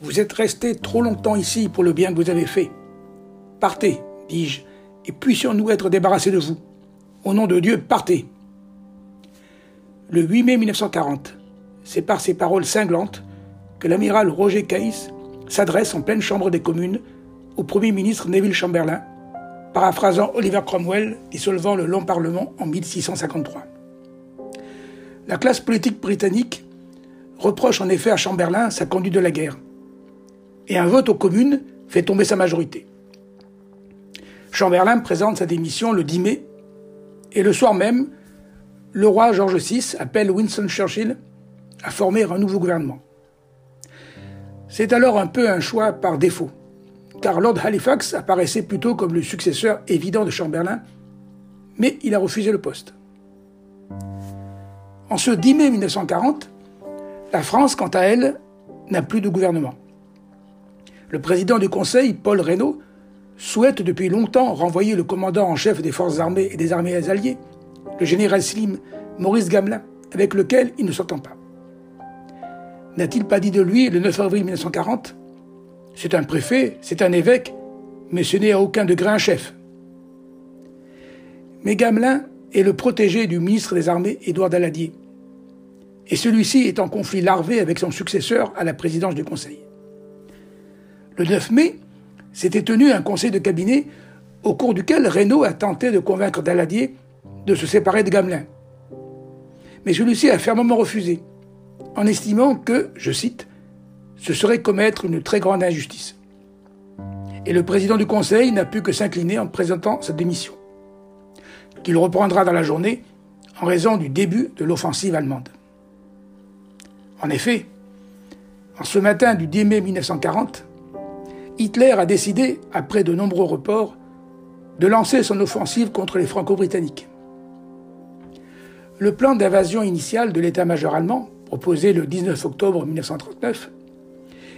Vous êtes resté trop longtemps ici pour le bien que vous avez fait. Partez, dis-je, et puissions-nous être débarrassés de vous. Au nom de Dieu, partez. Le 8 mai 1940, c'est par ces paroles cinglantes que l'amiral Roger Caïs s'adresse en pleine chambre des communes au Premier ministre Neville Chamberlain, paraphrasant Oliver Cromwell dissolvant le long Parlement en 1653. La classe politique britannique reproche en effet à Chamberlain sa conduite de la guerre, et un vote aux communes fait tomber sa majorité. Chamberlain présente sa démission le 10 mai, et le soir même, le roi George VI appelle Winston Churchill à former un nouveau gouvernement. C'est alors un peu un choix par défaut, Lord Halifax apparaissait plutôt comme le successeur évident de Chamberlain, mais il a refusé le poste. En ce 10 mai 1940, la France, quant à elle, n'a plus de gouvernement. Le président du Conseil, Paul Reynaud, souhaite depuis longtemps renvoyer le commandant en chef des forces armées et des armées alliées, le général Slim Maurice Gamelin, avec lequel il ne s'entend pas. N'a-t-il pas dit de lui le 9 avril 1940 C'est un préfet, c'est un évêque, mais ce n'est à aucun degré un chef. Mais Gamelin est le protégé du ministre des Armées, Édouard Daladier. Et celui-ci est en conflit larvé avec son successeur à la présidence du Conseil. Le 9 mai, s'était tenu un conseil de cabinet au cours duquel Reynaud a tenté de convaincre Daladier de se séparer de Gamelin. Mais celui-ci a fermement refusé, en estimant que, je cite, ce serait commettre une très grande injustice. Et le président du Conseil n'a pu que s'incliner en présentant sa démission, qu'il reprendra dans la journée en raison du début de l'offensive allemande. En effet, en ce matin du 10 mai 1940, Hitler a décidé, après de nombreux reports, de lancer son offensive contre les Franco-Britanniques. Le plan d'invasion initial de l'état-major allemand, proposé le 19 octobre 1939,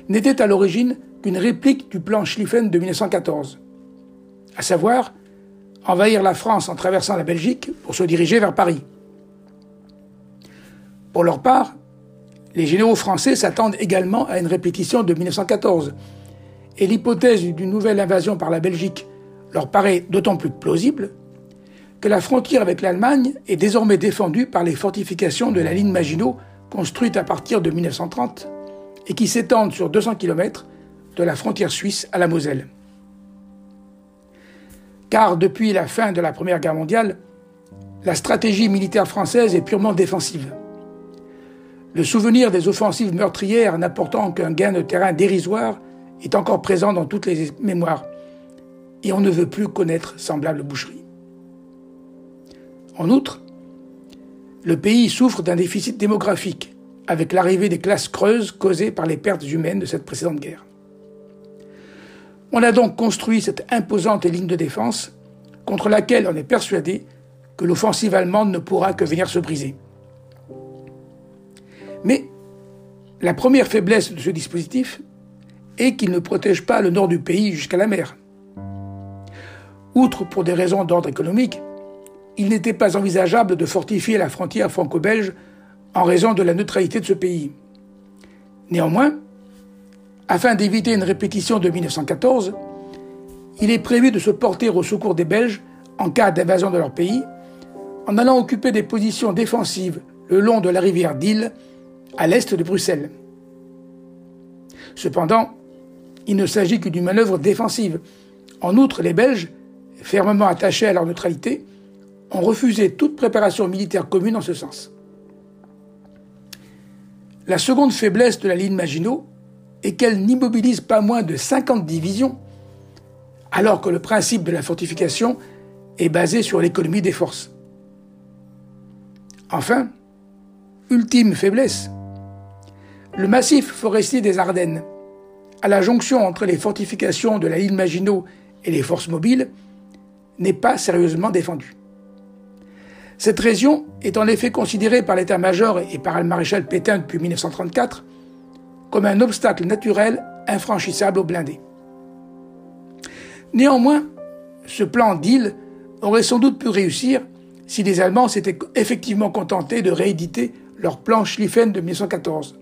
n'était à l'origine qu'une réplique du plan Schlieffen de 1914, à savoir envahir la France en traversant la Belgique pour se diriger vers Paris. Pour leur part, les généraux français s'attendent également à une répétition de 1914, et l'hypothèse d'une nouvelle invasion par la Belgique leur paraît d'autant plus plausible que la frontière avec l'Allemagne est désormais défendue par les fortifications de la ligne Maginot construite à partir de 1930 et qui s'étendent sur 200 km de la frontière suisse à la Moselle. Car depuis la fin de la Première Guerre mondiale, la stratégie militaire française est purement défensive. Le souvenir des offensives meurtrières n'apportant qu'un gain de terrain dérisoire est encore présent dans toutes les mémoires, et on ne veut plus connaître semblable boucherie. En outre, le pays souffre d'un déficit démographique, avec l'arrivée des classes creuses causées par les pertes humaines de cette précédente guerre. On a donc construit cette imposante ligne de défense contre laquelle on est persuadé que l'offensive allemande ne pourra que venir se briser. Mais la première faiblesse de ce dispositif et qu'il ne protège pas le nord du pays jusqu'à la mer. Outre pour des raisons d'ordre économique, il n'était pas envisageable de fortifier la frontière franco-belge en raison de la neutralité de ce pays. Néanmoins, afin d'éviter une répétition de 1914, il est prévu de se porter au secours des Belges en cas d'invasion de leur pays, en allant occuper des positions défensives le long de la rivière d'Ille, à l'est de Bruxelles. Cependant, il ne s'agit que d'une manœuvre défensive. En outre, les Belges, fermement attachés à leur neutralité, ont refusé toute préparation militaire commune en ce sens. La seconde faiblesse de la ligne Maginot est qu'elle n'immobilise pas moins de 50 divisions, alors que le principe de la fortification est basé sur l'économie des forces. Enfin, ultime faiblesse, le massif forestier des Ardennes à la jonction entre les fortifications de la ligne Maginot et les forces mobiles, n'est pas sérieusement défendue. Cette région est en effet considérée par l'état-major et par le maréchal Pétain depuis 1934 comme un obstacle naturel infranchissable aux blindés. Néanmoins, ce plan d'île aurait sans doute pu réussir si les Allemands s'étaient effectivement contentés de rééditer leur plan Schlieffen de 1914.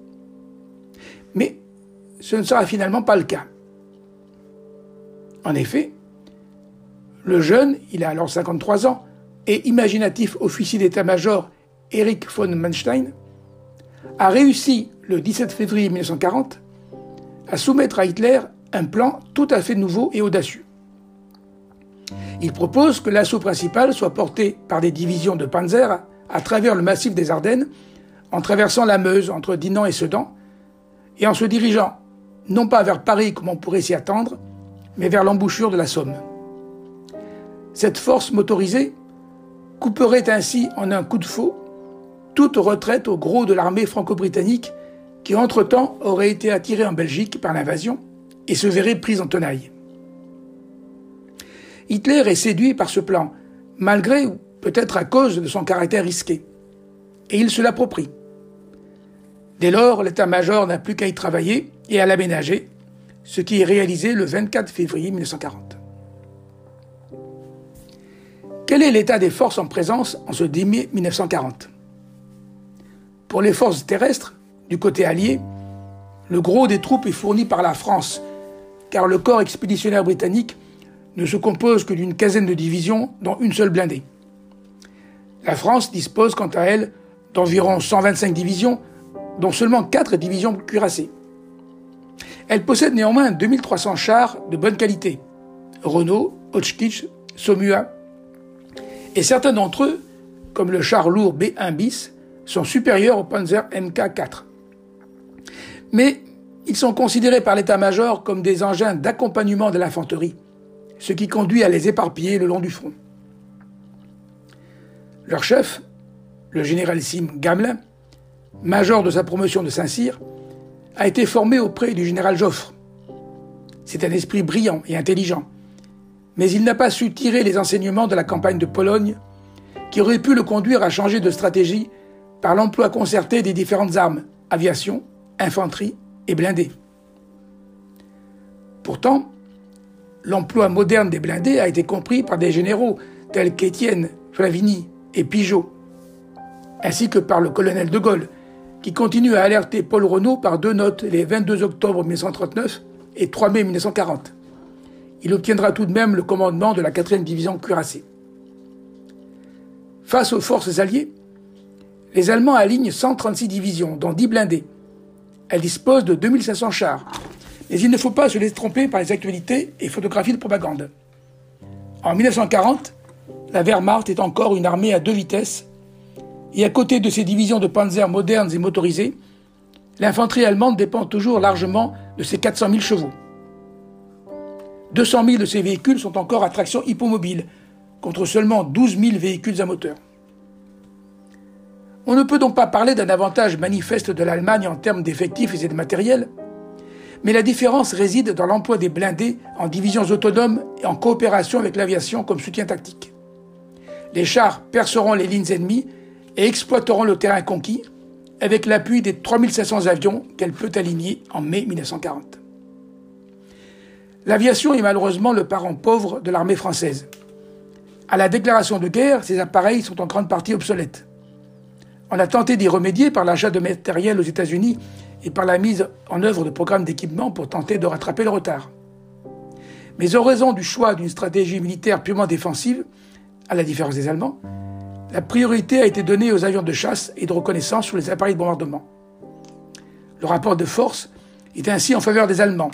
Mais ce ne sera finalement pas le cas. En effet, le jeune, il a alors 53 ans, et imaginatif officier d'état-major Erich von Manstein, a réussi le 17 février 1940 à soumettre à Hitler un plan tout à fait nouveau et audacieux. Il propose que l'assaut principal soit porté par des divisions de panzer à travers le massif des Ardennes, en traversant la Meuse entre Dinan et Sedan, et en se dirigeant non pas vers Paris comme on pourrait s'y attendre, mais vers l'embouchure de la Somme. Cette force motorisée couperait ainsi en un coup de faux toute retraite au gros de l'armée franco-britannique qui entre-temps aurait été attirée en Belgique par l'invasion et se verrait prise en tenaille. Hitler est séduit par ce plan, malgré ou peut-être à cause de son caractère risqué, et il se l'approprie. Dès lors, l'état-major n'a plus qu'à y travailler et à l'aménager, ce qui est réalisé le 24 février 1940. Quel est l'état des forces en présence en ce 10 mai 1940 Pour les forces terrestres, du côté allié, le gros des troupes est fourni par la France, car le corps expéditionnaire britannique ne se compose que d'une quinzaine de divisions, dont une seule blindée. La France dispose quant à elle d'environ 125 divisions, dont seulement 4 divisions cuirassées. Elle possède néanmoins 2300 chars de bonne qualité, Renault, Hotchkiss, Somua, et certains d'entre eux, comme le char lourd B1 bis, sont supérieurs au Panzer MK4 mais ils sont considérés par l'état-major comme des engins d'accompagnement de l'infanterie, ce qui conduit à les éparpiller le long du front. Leur chef, le généralissime Gamelin, major de sa promotion de Saint-Cyr, a été formé auprès du général Joffre. C'est un esprit brillant et intelligent, mais il n'a pas su tirer les enseignements de la campagne de Pologne, qui aurait pu le conduire à changer de stratégie par l'emploi concerté des différentes armes, aviation, infanterie et blindés. Pourtant, l'emploi moderne des blindés a été compris par des généraux tels qu'Étienne, Flavigny et Pigeot, ainsi que par le colonel de Gaulle, qui continue à alerter Paul Renault par deux notes les 22 octobre 1939 et 3 mai 1940. Il obtiendra tout de même le commandement de la 4e division cuirassée. Face aux forces alliées, les Allemands alignent 136 divisions, dont 10 blindés, elle dispose de 2500 chars. Mais il ne faut pas se laisser tromper par les actualités et photographies de propagande. En 1940, la Wehrmacht est encore une armée à deux vitesses, et à côté de ses divisions de panzer modernes et motorisées, l'infanterie allemande dépend toujours largement de ses 400 000 chevaux. 200 000 de ces véhicules sont encore à traction hippomobile, contre seulement 12 000 véhicules à moteur. On ne peut donc pas parler d'un avantage manifeste de l'Allemagne en termes d'effectifs et de matériel, mais la différence réside dans l'emploi des blindés en divisions autonomes et en coopération avec l'aviation comme soutien tactique. Les chars perceront les lignes ennemies et exploiteront le terrain conquis avec l'appui des 3500 avions qu'elle peut aligner en mai 1940. L'aviation est malheureusement le parent pauvre de l'armée française. À la déclaration de guerre, ces appareils sont en grande partie obsolètes. On a tenté d'y remédier par l'achat de matériel aux États-Unis et par la mise en œuvre de programmes d'équipement pour tenter de rattraper le retard. Mais en raison du choix d'une stratégie militaire purement défensive, à la différence des Allemands, la priorité a été donnée aux avions de chasse et de reconnaissance sur les appareils de bombardement. Le rapport de force est ainsi en faveur des Allemands,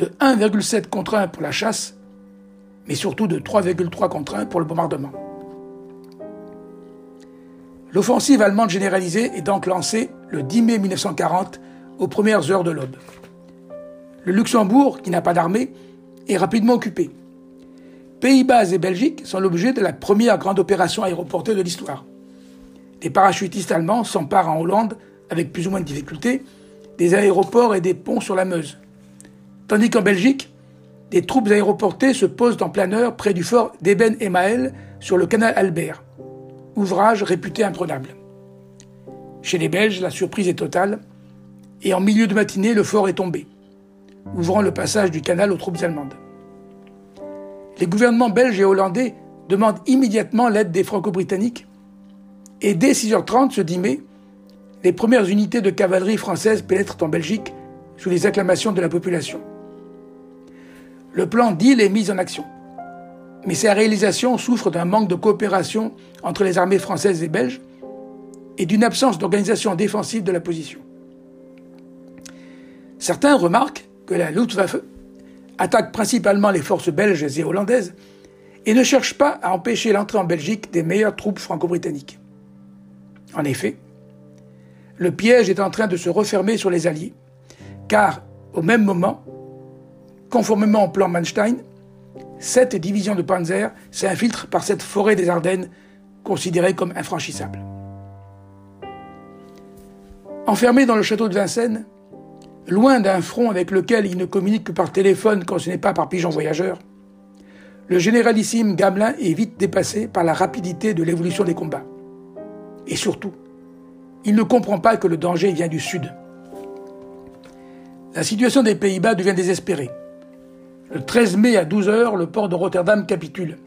de 1,7 contre 1 pour la chasse, mais surtout de 3,3 contre 1 pour le bombardement. L'offensive allemande généralisée est donc lancée le 10 mai 1940 aux premières heures de l'aube. Le Luxembourg, qui n'a pas d'armée, est rapidement occupé. Pays-Bas et Belgique sont l'objet de la première grande opération aéroportée de l'histoire. Les parachutistes allemands s'emparent en Hollande, avec plus ou moins de difficultés, des aéroports et des ponts sur la Meuse. Tandis qu'en Belgique, des troupes aéroportées se posent en planeur près du fort d'Eben Emael sur le canal Albert ouvrage réputé imprenable. Chez les Belges, la surprise est totale, et en milieu de matinée, le fort est tombé, ouvrant le passage du canal aux troupes allemandes. Les gouvernements belges et hollandais demandent immédiatement l'aide des franco-britanniques, Et dès 6h30 ce 10 mai, les premières unités de cavalerie françaises pénètrent en Belgique sous les acclamations de la population. Le plan d'île est mis en action. Mais sa réalisation souffre d'un manque de coopération entre les armées françaises et belges et d'une absence d'organisation défensive de la position. Certains remarquent que la Luftwaffe attaque principalement les forces belges et hollandaises et ne cherche pas à empêcher l'entrée en Belgique des meilleures troupes franco-britanniques. En effet, le piège est en train de se refermer sur les Alliés, car au même moment, conformément au plan Manstein, sept divisions de Panzer s'infiltrent par cette forêt des Ardennes considérée comme infranchissable. Enfermé dans le château de Vincennes, loin d'un front avec lequel il ne communique que par téléphone quand ce n'est pas par pigeon voyageur, le généralissime Gamelin est vite dépassé par la rapidité de l'évolution des combats. Et surtout, il ne comprend pas que le danger vient du sud. La situation des Pays-Bas devient désespérée. Le 13 mai à 12 heures, le port de Rotterdam capitule.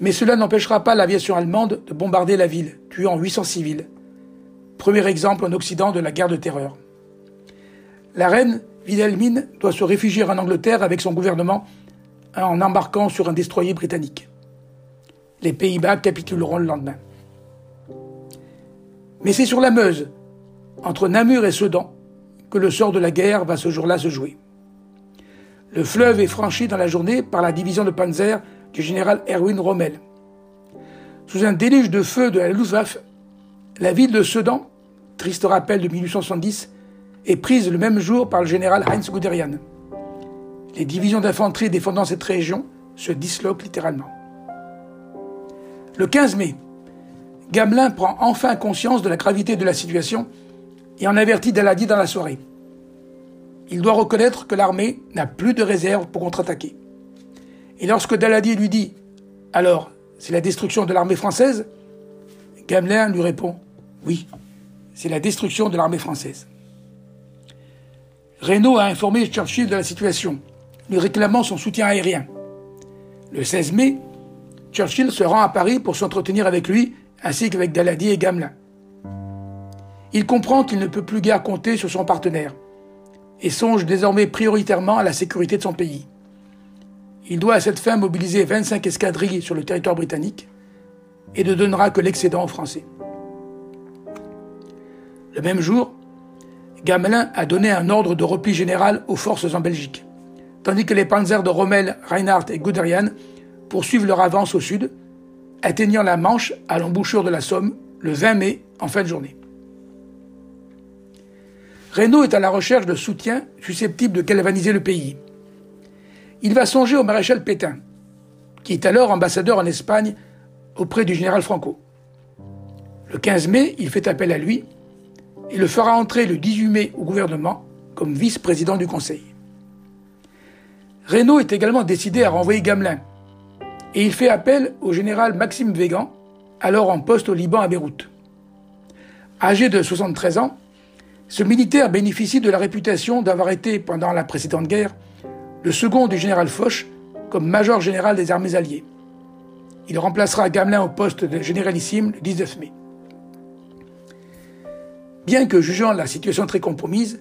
Mais cela n'empêchera pas l'aviation allemande de bombarder la ville, tuant 800 civils. Premier exemple en Occident de la guerre de terreur. La reine Wilhelmine doit se réfugier en Angleterre avec son gouvernement en embarquant sur un destroyer britannique. Les Pays-Bas capituleront le lendemain. Mais c'est sur la Meuse, entre Namur et Sedan, que le sort de la guerre va ce jour-là se jouer. Le fleuve est franchi dans la journée par la division de Panzer du général Erwin Rommel. Sous un déluge de feu de la Luftwaffe, la ville de Sedan, triste rappel de 1870, est prise le même jour par le général Heinz Guderian. Les divisions d'infanterie défendant cette région se disloquent littéralement. Le 15 mai, Gamelin prend enfin conscience de la gravité de la situation et en avertit Daladier dans la soirée il doit reconnaître que l'armée n'a plus de réserve pour contre-attaquer. Et lorsque Daladier lui dit Alors, c'est la destruction de l'armée française? Gamelin lui répond Oui, c'est la destruction de l'armée française. Reynaud a informé Churchill de la situation, lui réclamant son soutien aérien. Le 16 mai, Churchill se rend à Paris pour s'entretenir avec lui, ainsi qu'avec Daladier et Gamelin. Il comprend qu'il ne peut plus guère compter sur son partenaire et songe désormais prioritairement à la sécurité de son pays. Il doit à cette fin mobiliser 25 escadrilles sur le territoire britannique et ne donnera que l'excédent aux Français. Le même jour, Gamelin a donné un ordre de repli général aux forces en Belgique, tandis que les panzers de Rommel, Reinhardt et Guderian poursuivent leur avance au sud, atteignant la Manche à l'embouchure de la Somme le 20 mai en fin de journée. Reynaud est à la recherche de soutien susceptible de galvaniser le pays. Il va songer au maréchal Pétain, qui est alors ambassadeur en Espagne auprès du général Franco. Le 15 mai, il fait appel à lui et le fera entrer le 18 mai au gouvernement comme vice-président du Conseil. Reynaud est également décidé à renvoyer Gamelin et il fait appel au général Maxime Végan, alors en poste au Liban à Beyrouth. Âgé de 73 ans, ce militaire bénéficie de la réputation d'avoir été, pendant la précédente guerre, le second du général Foch comme major général des armées alliées. Il remplacera Gamelin au poste de généralissime le 19 mai. Bien que jugeant la situation très compromise,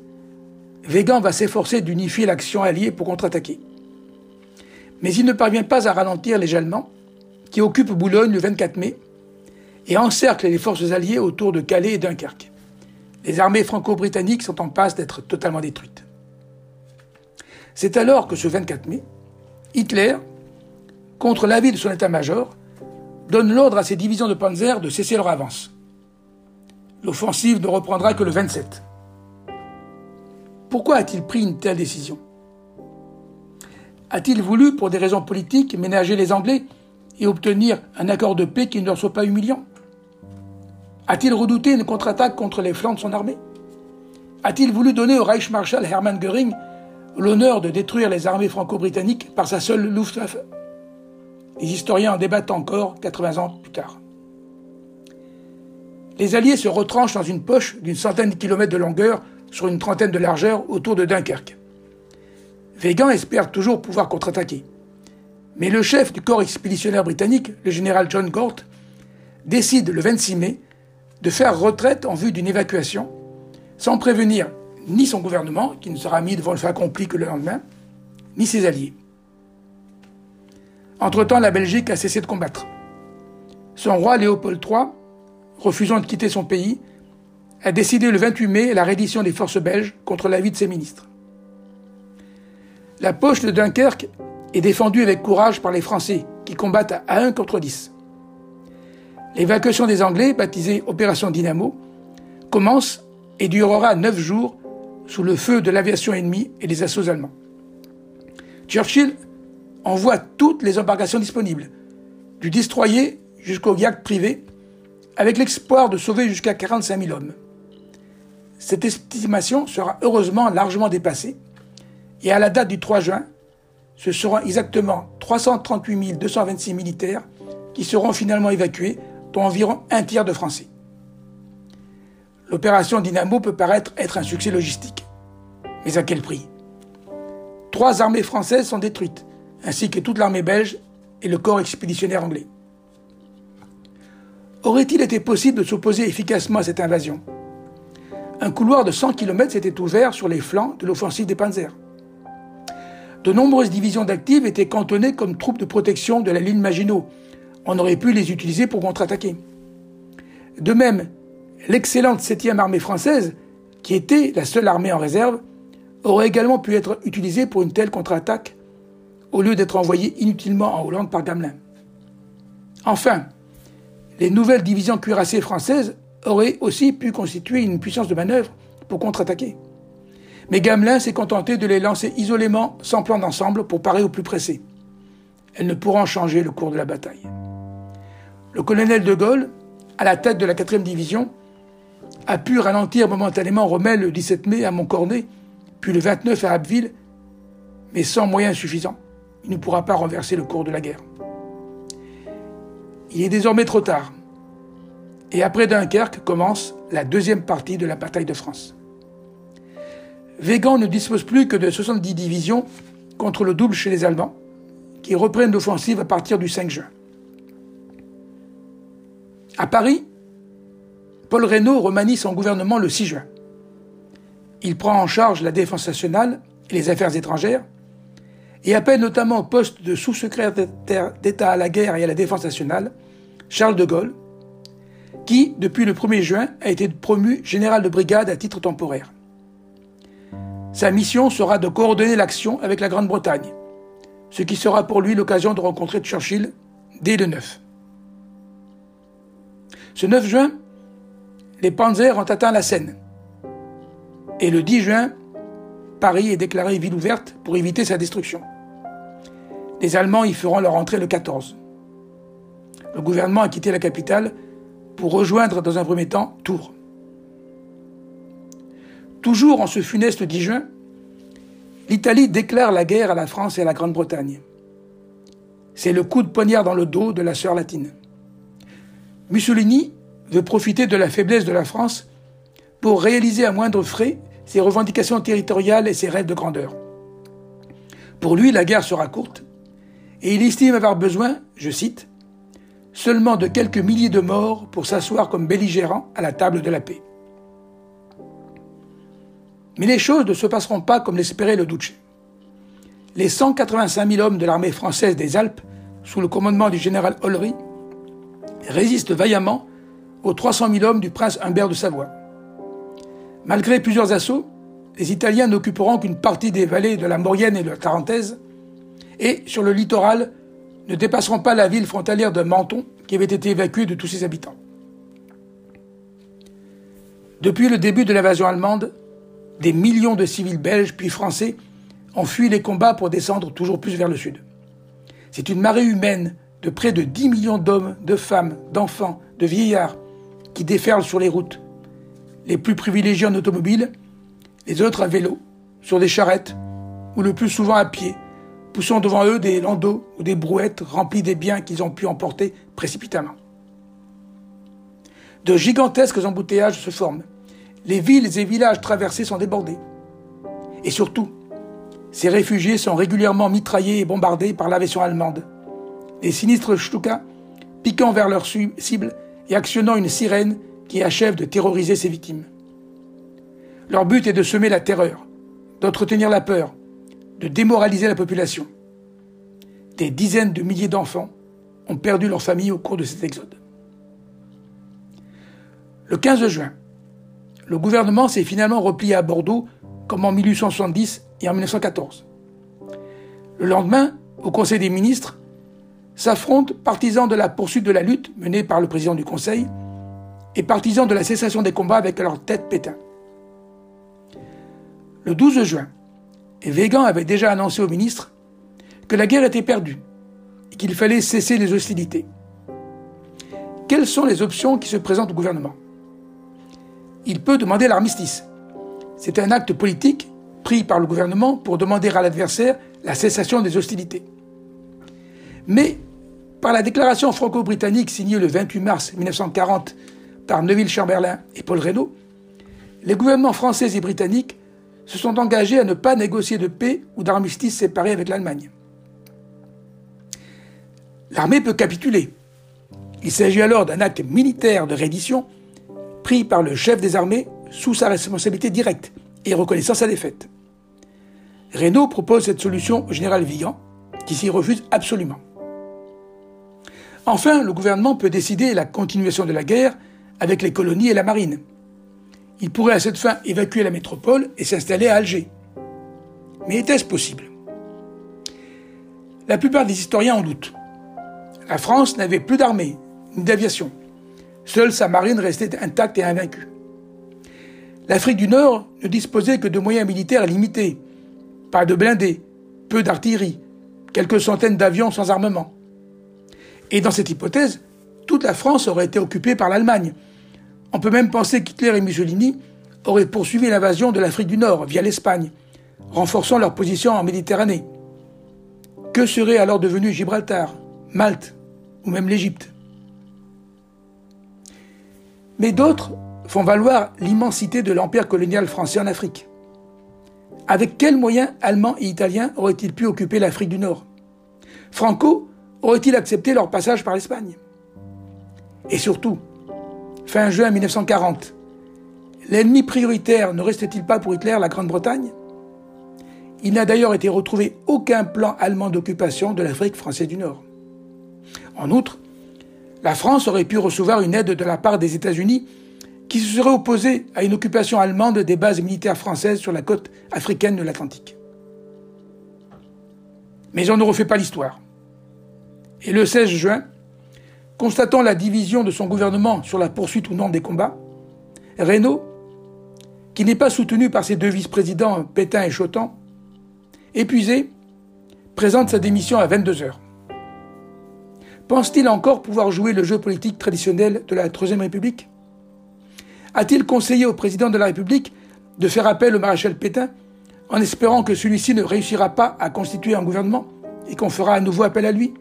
Végan va s'efforcer d'unifier l'action alliée pour contre-attaquer. Mais il ne parvient pas à ralentir les Allemands, qui occupent Boulogne le 24 mai et encerclent les forces alliées autour de Calais et Dunkerque les armées franco-britanniques sont en passe d'être totalement détruites. C'est alors que ce 24 mai, Hitler, contre l'avis de son état-major, donne l'ordre à ses divisions de panzer de cesser leur avance. L'offensive ne reprendra que le 27. Pourquoi a-t-il pris une telle décision? A-t-il voulu, pour des raisons politiques, ménager les Anglais et obtenir un accord de paix qui ne leur soit pas humiliant? A-t-il redouté une contre-attaque contre les flancs de son armée? A-t-il voulu donner au Reichsmarschall Hermann Göring l'honneur de détruire les armées franco-britanniques par sa seule Luftwaffe? Les historiens en débattent encore 80 ans plus tard. Les Alliés se retranchent dans une poche d'une centaine de kilomètres de longueur sur une trentaine de largeur autour de Dunkerque. Végan espère toujours pouvoir contre-attaquer. Mais le chef du corps expéditionnaire britannique, le général John Gort, décide le 26 mai de faire retraite en vue d'une évacuation, sans prévenir ni son gouvernement, qui ne sera mis devant le fait accompli que le lendemain, ni ses alliés. Entre-temps, la Belgique a cessé de combattre. Son roi Léopold III, refusant de quitter son pays, a décidé le 28 mai la reddition des forces belges contre l'avis de ses ministres. La poche de Dunkerque est défendue avec courage par les Français, qui combattent à 1 contre 10. L'évacuation des Anglais, baptisée Opération Dynamo, commence et durera neuf jours sous le feu de l'aviation ennemie et des assauts allemands. Churchill envoie toutes les embarcations disponibles, du destroyer jusqu'au yacht privé, avec l'espoir de sauver jusqu'à 45 000 hommes. Cette estimation sera heureusement largement dépassée, et à la date du 3 juin, ce seront exactement 338 226 militaires qui seront finalement évacués, dont environ un tiers de Français. L'opération Dynamo peut paraître être un succès logistique. Mais à quel prix? Trois armées françaises sont détruites, ainsi que toute l'armée belge et le corps expéditionnaire anglais. Aurait-il été possible de s'opposer efficacement à cette invasion? Un couloir de 100 km s'était ouvert sur les flancs de l'offensive des Panzers. De nombreuses divisions d'actifs étaient cantonnées comme troupes de protection de la ligne Maginot. On aurait pu les utiliser pour contre-attaquer. De même, l'excellente 7e armée française, qui était la seule armée en réserve, aurait également pu être utilisée pour une telle contre-attaque, au lieu d'être envoyée inutilement en Hollande par Gamelin. Enfin, les nouvelles divisions cuirassées françaises auraient aussi pu constituer une puissance de manœuvre pour contre-attaquer. Mais Gamelin s'est contenté de les lancer isolément, sans plan d'ensemble, pour parer au plus pressé. Elles ne pourront changer le cours de la bataille. Le colonel de Gaulle, à la tête de la 4e division, a pu ralentir momentanément Rommel le 17 mai à Montcornet, puis le 29 à Abbeville, mais sans moyens suffisants. Il ne pourra pas renverser le cours de la guerre. Il est désormais trop tard. Et après Dunkerque commence la deuxième partie de la bataille de France. Végan ne dispose plus que de 70 divisions contre le double chez les Allemands, qui reprennent l'offensive à partir du 5 juin. À Paris, Paul Reynaud remanie son gouvernement le 6 juin. Il prend en charge la défense nationale et les affaires étrangères et appelle notamment au poste de sous-secrétaire d'État à la guerre et à la défense nationale Charles de Gaulle, qui, depuis le 1er juin, a été promu général de brigade à titre temporaire. Sa mission sera de coordonner l'action avec la Grande-Bretagne, ce qui sera pour lui l'occasion de rencontrer Churchill dès le 9. Ce 9 juin, les Panzers ont atteint la Seine. Et le 10 juin, Paris est déclaré ville ouverte pour éviter sa destruction. Les Allemands y feront leur entrée le 14. Le gouvernement a quitté la capitale pour rejoindre dans un premier temps Tours. Toujours en ce funeste 10 juin, l'Italie déclare la guerre à la France et à la Grande-Bretagne. C'est le coup de poignard dans le dos de la sœur latine. Mussolini veut profiter de la faiblesse de la France pour réaliser à moindre frais ses revendications territoriales et ses rêves de grandeur. Pour lui, la guerre sera courte, et il estime avoir besoin, je cite, seulement de quelques milliers de morts pour s'asseoir comme belligérant à la table de la paix. Mais les choses ne se passeront pas comme l'espérait le Duce. Les 185 000 hommes de l'armée française des Alpes, sous le commandement du général Ollery, résistent vaillamment aux 300 000 hommes du prince Humbert de Savoie. Malgré plusieurs assauts, les Italiens n'occuperont qu'une partie des vallées de la Maurienne et de la Tarentaise, et sur le littoral ne dépasseront pas la ville frontalière de Menton, qui avait été évacuée de tous ses habitants. Depuis le début de l'invasion allemande, des millions de civils belges puis français ont fui les combats pour descendre toujours plus vers le sud. C'est une marée humaine de près de 10 millions d'hommes, de femmes, d'enfants, de vieillards qui déferlent sur les routes. Les plus privilégiés en automobile, les autres à vélo, sur des charrettes, ou le plus souvent à pied, poussant devant eux des landaux ou des brouettes remplies des biens qu'ils ont pu emporter précipitamment. De gigantesques embouteillages se forment. Les villes et villages traversés sont débordés. Et surtout, ces réfugiés sont régulièrement mitraillés et bombardés par l'aviation allemande. Les sinistres Stuka, piquant vers leur cible et actionnant une sirène qui achève de terroriser ses victimes. Leur but est de semer la terreur, d'entretenir la peur, de démoraliser la population. Des dizaines de milliers d'enfants ont perdu leur famille au cours de cet exode. Le 15 juin, le gouvernement s'est finalement replié à Bordeaux comme en 1870 et en 1914. Le lendemain, au Conseil des ministres, s'affrontent partisans de la poursuite de la lutte menée par le président du Conseil et partisans de la cessation des combats avec leur tête Pétain. Le 12 juin, Végan avait déjà annoncé au ministre que la guerre était perdue et qu'il fallait cesser les hostilités. Quelles sont les options qui se présentent au gouvernement? Il peut demander l'armistice. C'est un acte politique pris par le gouvernement pour demander à l'adversaire la cessation des hostilités. Mais par la déclaration franco-britannique signée le 28 mars 1940 par Neville Chamberlain et Paul Reynaud, les gouvernements français et britanniques se sont engagés à ne pas négocier de paix ou d'armistice séparé avec l'Allemagne. L'armée peut capituler. Il s'agit alors d'un acte militaire de reddition pris par le chef des armées sous sa responsabilité directe et reconnaissant sa défaite. Renault propose cette solution au général Vigan, qui s'y refuse absolument. Enfin, le gouvernement peut décider la continuation de la guerre avec les colonies et la marine. Il pourrait à cette fin évacuer la métropole et s'installer à Alger. Mais était-ce possible? La plupart des historiens en doutent. La France n'avait plus d'armée, ni d'aviation. Seule sa marine restait intacte et invaincue. L'Afrique du Nord ne disposait que de moyens militaires limités. Pas de blindés, peu d'artillerie, quelques centaines d'avions sans armement. Et dans cette hypothèse, toute la France aurait été occupée par l'Allemagne. On peut même penser qu'Hitler et Mussolini auraient poursuivi l'invasion de l'Afrique du Nord via l'Espagne, renforçant leur position en Méditerranée. Que serait alors devenu Gibraltar, Malte ou même l'Égypte? Mais d'autres font valoir l'immensité de l'empire colonial français en Afrique. Avec quels moyens Allemands et Italiens auraient-ils pu occuper l'Afrique du Nord? Franco aurait-il accepté leur passage par l'Espagne? Et surtout, fin juin 1940, l'ennemi prioritaire ne restait-il pas pour Hitler la Grande-Bretagne? Il n'a d'ailleurs été retrouvé aucun plan allemand d'occupation de l'Afrique française du Nord. En outre, la France aurait pu recevoir une aide de la part des États-Unis qui se serait opposé à une occupation allemande des bases militaires françaises sur la côte africaine de l'Atlantique. Mais on ne refait pas l'histoire. Et le 16 juin, constatant la division de son gouvernement sur la poursuite ou non des combats, Reynaud, qui n'est pas soutenu par ses deux vice-présidents Pétain et Chotan, épuisé, présente sa démission à 22 heures. Pense-t-il encore pouvoir jouer le jeu politique traditionnel de la Troisième République? A-t-il conseillé au président de la République de faire appel au maréchal Pétain en espérant que celui-ci ne réussira pas à constituer un gouvernement et qu'on fera à nouveau appel à lui?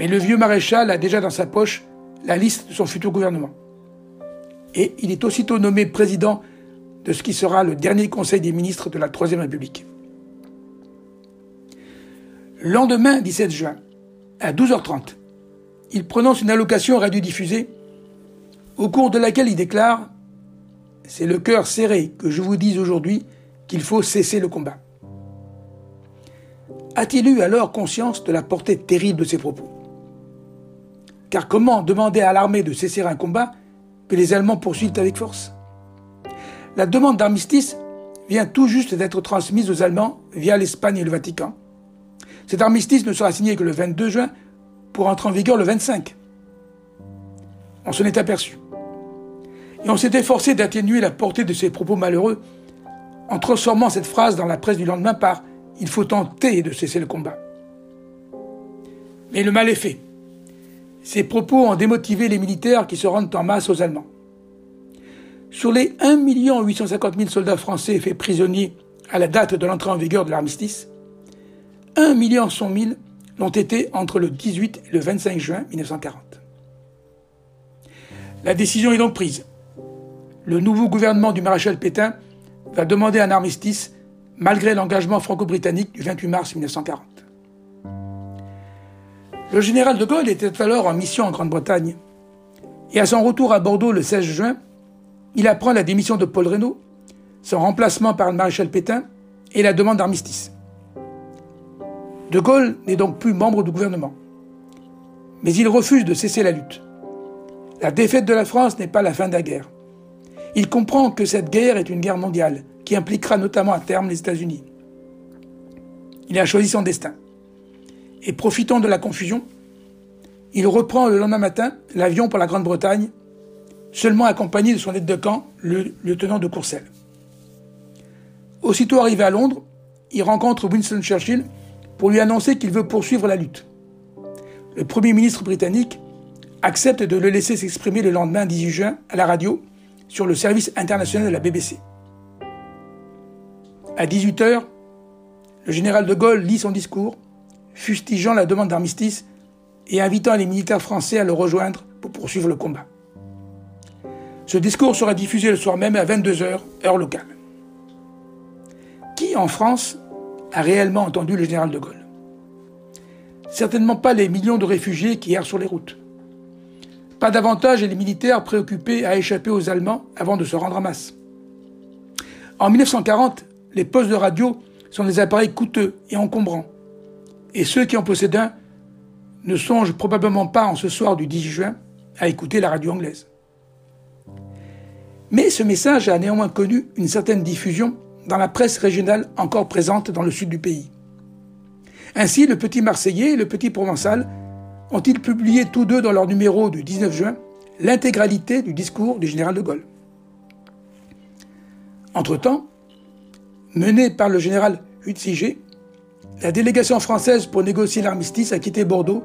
Mais le vieux maréchal a déjà dans sa poche la liste de son futur gouvernement. Et il est aussitôt nommé président de ce qui sera le dernier Conseil des ministres de la Troisième République. Lendemain 17 juin, à 12h30, il prononce une allocation radiodiffusée au cours de laquelle il déclare C'est le cœur serré que je vous dis aujourd'hui qu'il faut cesser le combat. A-t-il eu alors conscience de la portée terrible de ses propos? Car comment demander à l'armée de cesser un combat que les Allemands poursuivent avec force? La demande d'armistice vient tout juste d'être transmise aux Allemands via l'Espagne et le Vatican. Cet armistice ne sera signé que le 22 juin pour entrer en vigueur le 25. On s'en est aperçu. Et on s'est efforcé d'atténuer la portée de ces propos malheureux en transformant cette phrase dans la presse du lendemain par Il faut tenter de cesser le combat. Mais le mal est fait. Ces propos ont démotivé les militaires qui se rendent en masse aux Allemands. Sur les 1 850 000 soldats français faits prisonniers à la date de l'entrée en vigueur de l'armistice, 1 million 100 000 l'ont été entre le 18 et le 25 juin 1940. La décision est donc prise. Le nouveau gouvernement du maréchal Pétain va demander un armistice malgré l'engagement franco-britannique du 28 mars 1940. Le général de Gaulle était alors en mission en Grande-Bretagne Et à son retour à Bordeaux le 16 juin, il apprend la démission de Paul Reynaud, son remplacement par le maréchal Pétain et la demande d'armistice. De Gaulle n'est donc plus membre du gouvernement. Mais il refuse de cesser la lutte. La défaite de la France n'est pas la fin de la guerre. Il comprend que cette guerre est une guerre mondiale qui impliquera notamment à terme les États-Unis. Il a choisi son destin. Et profitant de la confusion, il reprend le lendemain matin l'avion pour la Grande-Bretagne, seulement accompagné de son aide de camp, le lieutenant de Courcelles. Aussitôt arrivé à Londres, il rencontre Winston Churchill pour lui annoncer qu'il veut poursuivre la lutte. Le Premier ministre britannique accepte de le laisser s'exprimer le lendemain 18 juin à la radio sur le service international de la BBC. À 18h, le général de Gaulle lit son discours, fustigeant la demande d'armistice et invitant les militaires français à le rejoindre pour poursuivre le combat. Ce discours sera diffusé le soir même à 22h, heure locale. Qui en France a réellement entendu le général de Gaulle? Certainement pas les millions de réfugiés qui errent sur les routes. Pas davantage les militaires préoccupés à échapper aux Allemands avant de se rendre en masse. En 1940, les postes de radio sont des appareils coûteux et encombrants. Et ceux qui en possèdent un ne songent probablement pas en ce soir du 10 juin à écouter la radio anglaise. Mais ce message a néanmoins connu une certaine diffusion dans la presse régionale encore présente dans le sud du pays. Ainsi, le Petit Marseillais et le Petit Provençal ont-ils publié tous deux dans leur numéro du 19 juin l'intégralité du discours du général de Gaulle. Entre-temps, menée par le général Hutsiger, la délégation française pour négocier l'armistice a quitté Bordeaux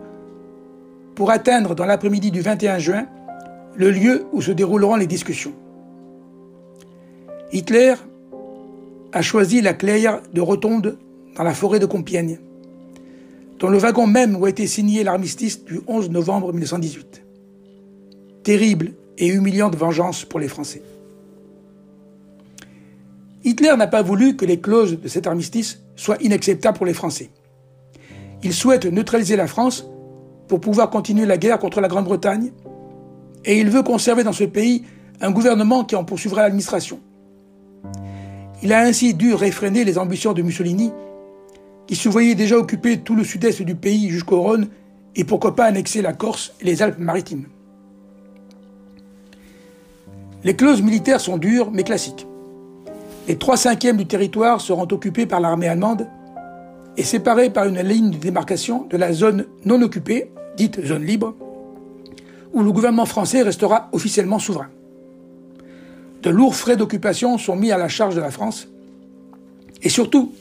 pour atteindre dans l'après-midi du 21 juin le lieu où se dérouleront les discussions. Hitler a choisi la clairière de Rotonde dans la forêt de Compiègne dans le wagon même où a été signé l'armistice du 11 novembre 1918. Terrible et humiliante vengeance pour les Français. Hitler n'a pas voulu que les clauses de cet armistice soient inacceptables pour les Français. Il souhaite neutraliser la France pour pouvoir continuer la guerre contre la Grande-Bretagne et il veut conserver dans ce pays un gouvernement qui en poursuivra l'administration. Il a ainsi dû réfréner les ambitions de Mussolini qui se voyait déjà occuper tout le sud-est du pays jusqu'au Rhône et pourquoi pas annexer la Corse et les Alpes-Maritimes. Les clauses militaires sont dures mais classiques. Les trois cinquièmes du territoire seront occupés par l'armée allemande et séparés par une ligne de démarcation de la zone non occupée, dite zone libre, où le gouvernement français restera officiellement souverain. De lourds frais d'occupation sont mis à la charge de la France et surtout,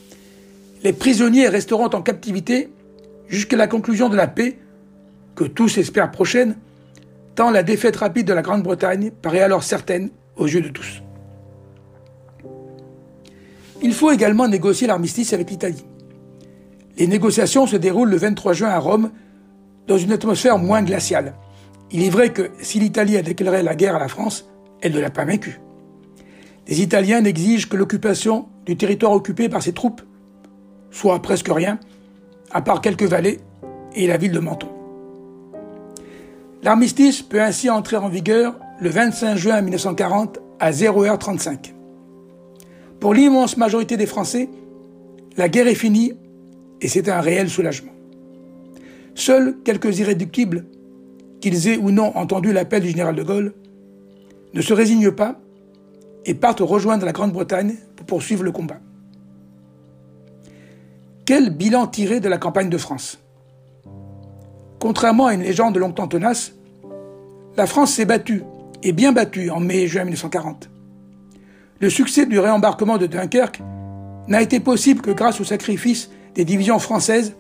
les prisonniers resteront en captivité jusqu'à la conclusion de la paix, que tous espèrent prochaine, tant la défaite rapide de la Grande-Bretagne paraît alors certaine aux yeux de tous. Il faut également négocier l'armistice avec l'Italie. Les négociations se déroulent le 23 juin à Rome, dans une atmosphère moins glaciale. Il est vrai que si l'Italie a déclaré la guerre à la France, elle ne l'a pas vaincue. Les Italiens n'exigent que l'occupation du territoire occupé par ses troupes soit presque rien, à part quelques vallées et la ville de Menton. L'armistice peut ainsi entrer en vigueur le 25 juin 1940 à 0h35. Pour l'immense majorité des Français, la guerre est finie et c'est un réel soulagement. Seuls quelques irréductibles, qu'ils aient ou non entendu l'appel du général de Gaulle, ne se résignent pas et partent rejoindre la Grande-Bretagne pour poursuivre le combat. Quel bilan tirer de la campagne de France? Contrairement à une légende longtemps tenace, la France s'est battue, et bien battue, en mai et juin 1940. Le succès du réembarquement de Dunkerque n'a été possible que grâce au sacrifice des divisions françaises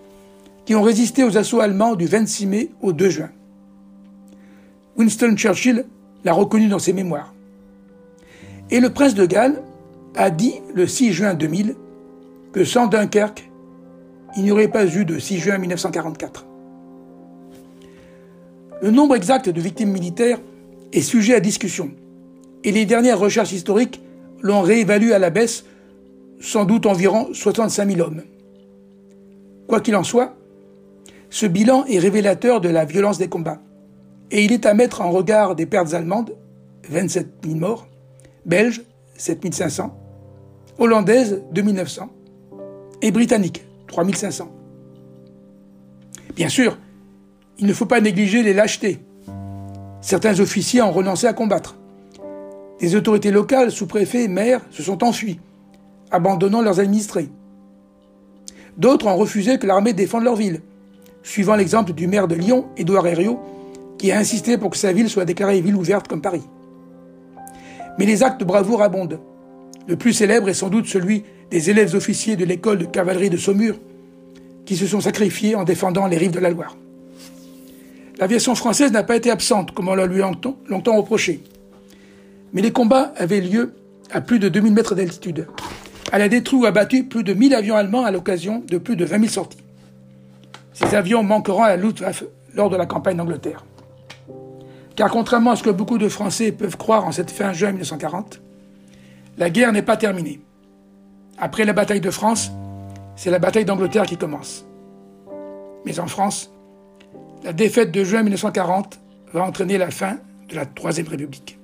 qui ont résisté aux assauts allemands du 26 mai au 2 juin. Winston Churchill l'a reconnu dans ses mémoires. Et le prince de Galles a dit le 6 juin 2000 que sans Dunkerque, il n'y aurait pas eu de 6 juin 1944. Le nombre exact de victimes militaires est sujet à discussion, et les dernières recherches historiques l'ont réévalué à la baisse, sans doute environ 65 000 hommes. Quoi qu'il en soit, ce bilan est révélateur de la violence des combats et il est à mettre en regard des pertes allemandes, 27 000 morts, belges, 7 500, hollandaises, 2 900, et britanniques, 3 500. Bien sûr, il ne faut pas négliger les lâchetés. Certains officiers ont renoncé à combattre. Des autorités locales, sous-préfets, maires, se sont enfuis, abandonnant leurs administrés. D'autres ont refusé que l'armée défende leur ville, suivant l'exemple du maire de Lyon, Édouard Herriot, qui a insisté pour que sa ville soit déclarée ville ouverte comme Paris. Mais les actes de bravoure abondent. Le plus célèbre est sans doute celui des élèves officiers de l'école de cavalerie de Saumur, qui se sont sacrifiés en défendant les rives de la Loire. L'aviation française n'a pas été absente, comme on l'a lui longtemps, longtemps reproché. Mais les combats avaient lieu à plus de 2000 mètres d'altitude. Elle a détruit ou abattu plus de 1000 avions allemands à l'occasion de plus de 20 000 sorties. Ces avions manqueront à la Luftwaffe lors de la campagne d'Angleterre. Car contrairement à ce que beaucoup de Français peuvent croire en cette fin juin 1940, la guerre n'est pas terminée. Après la bataille de France, c'est la bataille d'Angleterre qui commence. Mais en France, la défaite de juin 1940 va entraîner la fin de la Troisième République.